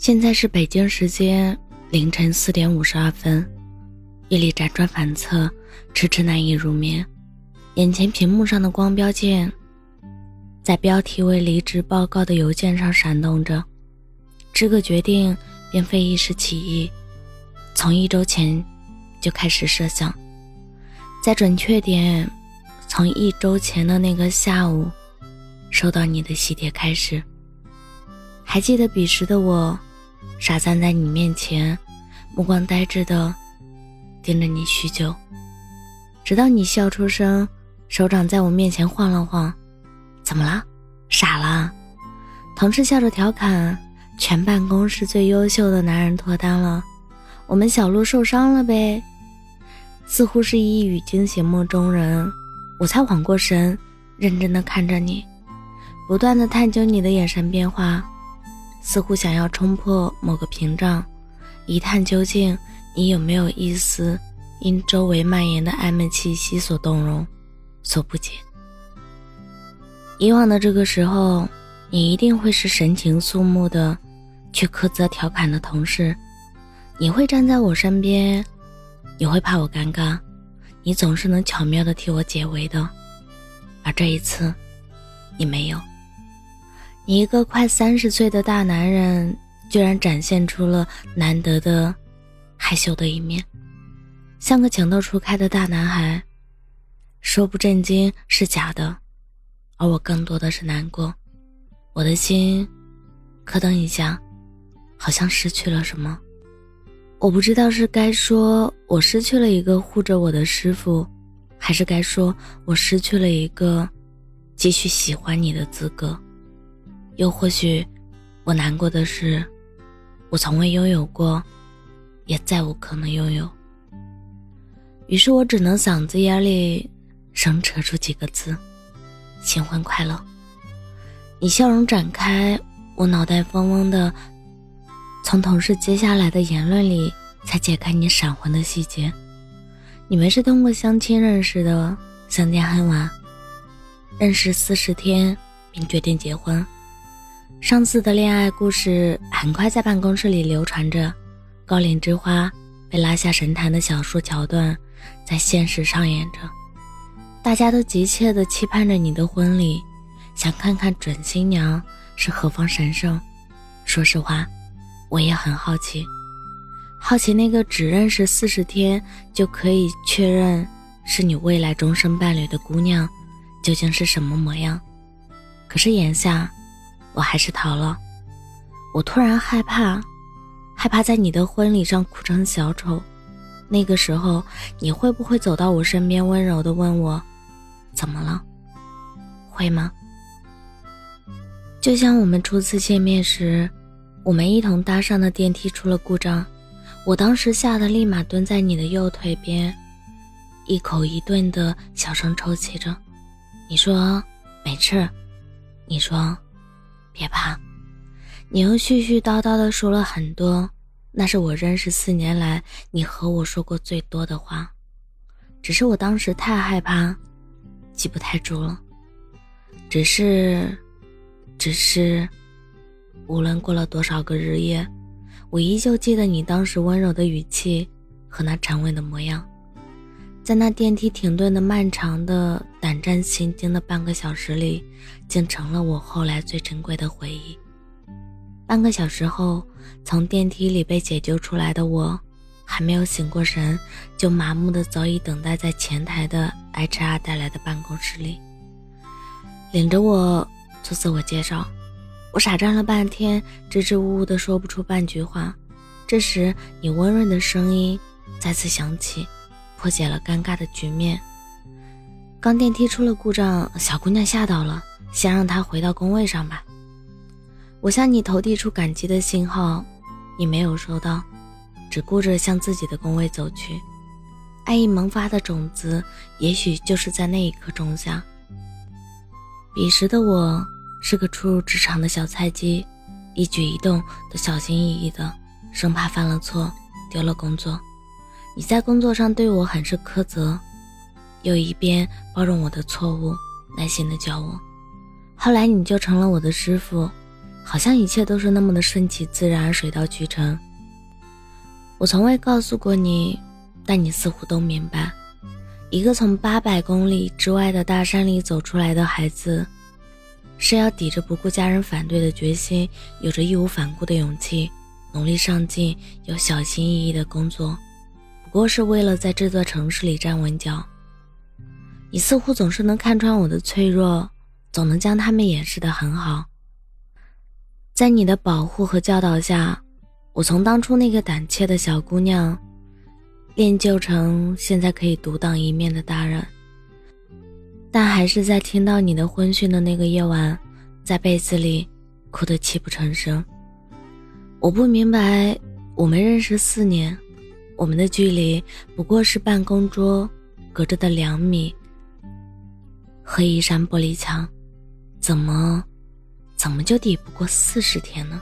现在是北京时间凌晨四点五十二分，夜里辗转反侧，迟迟难以入眠。眼前屏幕上的光标键，在标题为“离职报告”的邮件上闪动着。这个决定并非一时起意，从一周前就开始设想，在准确点，从一周前的那个下午，收到你的喜帖开始。还记得彼时的我。傻站在你面前，目光呆滞的盯着你许久，直到你笑出声，手掌在我面前晃了晃。怎么了？傻了？同事笑着调侃：“全办公室最优秀的男人脱单了，我们小鹿受伤了呗。”似乎是一语惊醒梦中人，我才缓过神，认真的看着你，不断的探究你的眼神变化。似乎想要冲破某个屏障，一探究竟，你有没有一丝因周围蔓延的暧昧气息所动容，所不解？以往的这个时候，你一定会是神情肃穆的，去苛责调侃的同事；你会站在我身边，你会怕我尴尬，你总是能巧妙的替我解围的。而这一次，你没有。你一个快三十岁的大男人，居然展现出了难得的害羞的一面，像个情窦初开的大男孩。说不震惊是假的，而我更多的是难过。我的心咯噔一下，好像失去了什么。我不知道是该说我失去了一个护着我的师傅，还是该说我失去了一个继续喜欢你的资格。又或许，我难过的是，我从未拥有过，也再无可能拥有。于是我只能嗓子眼里生扯出几个字：“新婚快乐。”你笑容展开，我脑袋嗡嗡的，从同事接下来的言论里才解开你闪婚的细节。你们是通过相亲认识的，相见恨晚，认识四十天并决定结婚。上次的恋爱故事很快在办公室里流传着，高岭之花被拉下神坛的小说桥段在现实上演着，大家都急切地期盼着你的婚礼，想看看准新娘是何方神圣。说实话，我也很好奇，好奇那个只认识四十天就可以确认是你未来终身伴侣的姑娘，究竟是什么模样。可是眼下。我还是逃了。我突然害怕，害怕在你的婚礼上哭成小丑。那个时候，你会不会走到我身边，温柔的问我：“怎么了？”会吗？就像我们初次见面时，我们一同搭上的电梯出了故障，我当时吓得立马蹲在你的右腿边，一口一顿的小声抽泣着。你说没事，你说。别怕，你又絮絮叨叨的说了很多，那是我认识四年来你和我说过最多的话。只是我当时太害怕，记不太住了。只是，只是，无论过了多少个日夜，我依旧记得你当时温柔的语气和那沉稳的模样。在那电梯停顿的漫长的胆战心惊的半个小时里，竟成了我后来最珍贵的回忆。半个小时后，从电梯里被解救出来的我，还没有醒过神，就麻木的早已等待在前台的 HR 带来的办公室里，领着我做自我介绍。我傻站了半天，支支吾吾的说不出半句话。这时，你温润的声音再次响起。破解了尴尬的局面。刚电梯出了故障，小姑娘吓到了，先让她回到工位上吧。我向你投递出感激的信号，你没有收到，只顾着向自己的工位走去。爱意萌发的种子，也许就是在那一刻种下。彼时的我是个初入职场的小菜鸡，一举一动都小心翼翼的，生怕犯了错丢了工作。你在工作上对我很是苛责，又一边包容我的错误，耐心的教我。后来你就成了我的师傅，好像一切都是那么的顺其自然、水到渠成。我从未告诉过你，但你似乎都明白：一个从八百公里之外的大山里走出来的孩子，是要抵着不顾家人反对的决心，有着义无反顾的勇气，努力上进又小心翼翼的工作，不过是为了在这座城市里站稳脚。你似乎总是能看穿我的脆弱，总能将他们掩饰得很好。在你的保护和教导下，我从当初那个胆怯的小姑娘，练就成现在可以独当一面的大人。但还是在听到你的婚讯的那个夜晚，在被子里哭得泣不成声。我不明白，我们认识四年，我们的距离不过是办公桌隔着的两米和一扇玻璃墙，怎么？怎么就抵不过四十天呢？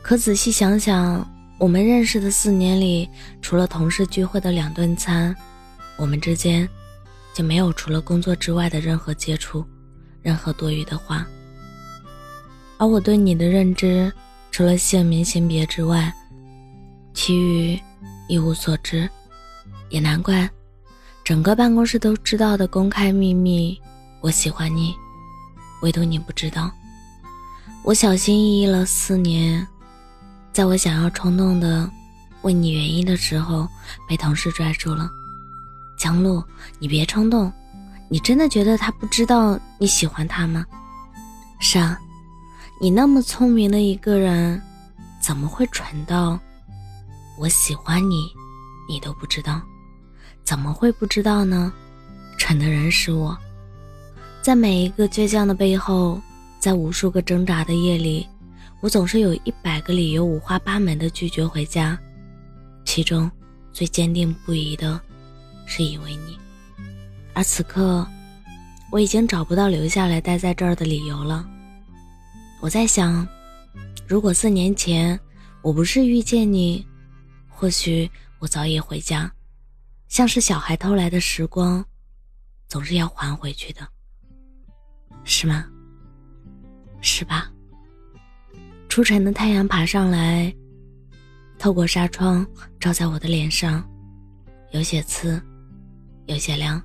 可仔细想想，我们认识的四年里，除了同事聚会的两顿餐，我们之间就没有除了工作之外的任何接触，任何多余的话。而我对你的认知，除了姓名、性别之外，其余一无所知。也难怪，整个办公室都知道的公开秘密，我喜欢你，唯独你不知道。我小心翼翼了四年，在我想要冲动的问你原因的时候，被同事拽住了。江路，你别冲动，你真的觉得他不知道你喜欢他吗？是啊，你那么聪明的一个人，怎么会蠢到我喜欢你，你都不知道？怎么会不知道呢？蠢的人是我，在每一个倔强的背后。在无数个挣扎的夜里，我总是有一百个理由，五花八门的拒绝回家。其中最坚定不移的，是因为你。而此刻，我已经找不到留下来待在这儿的理由了。我在想，如果四年前我不是遇见你，或许我早已回家。像是小孩偷来的时光，总是要还回去的，是吗？是吧？初晨的太阳爬上来，透过纱窗照在我的脸上，有些刺，有些凉。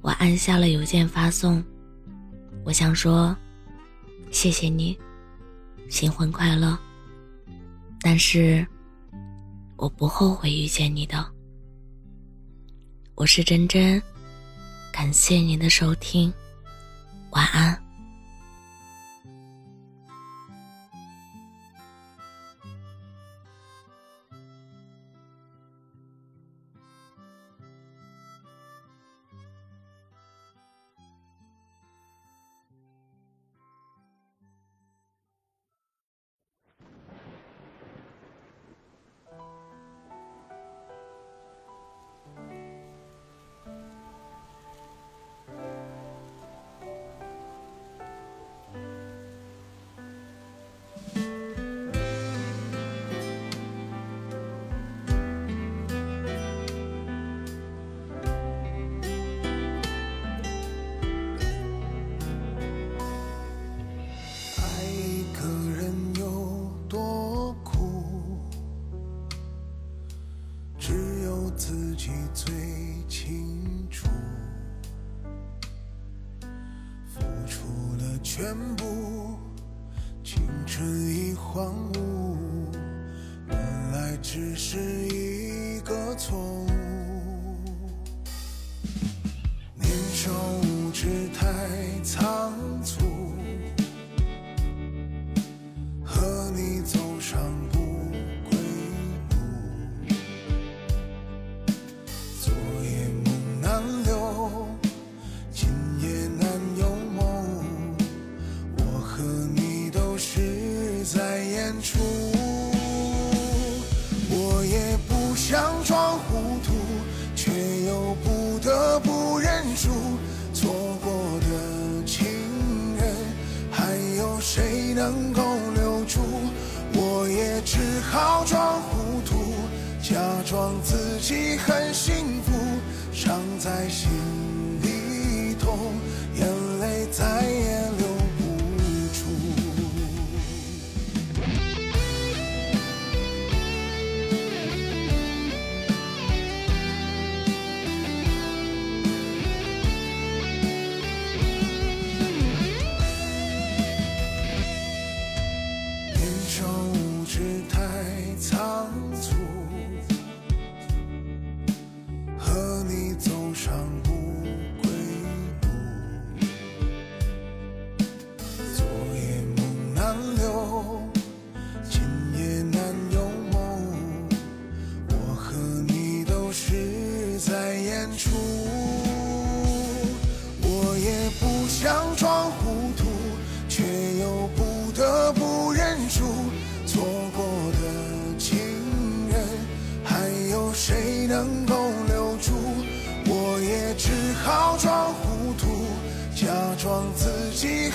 我按下了邮件发送，我想说，谢谢你，新婚快乐。但是，我不后悔遇见你的。我是真真，感谢您的收听，晚安。自己最清楚，付出了全部，青春已荒芜，原来只是一个错错过的情人，还有谁能够留住？我也只好装糊涂，假装自己很幸福，伤在心里痛，眼泪再也。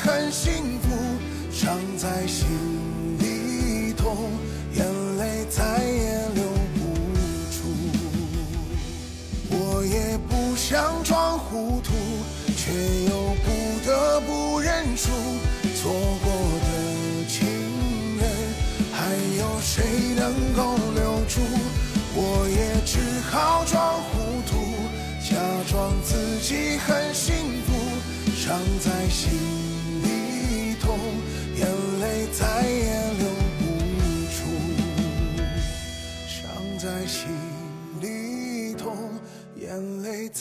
很幸福伤在心里痛眼泪再也留不出。我也不想装糊涂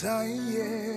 再也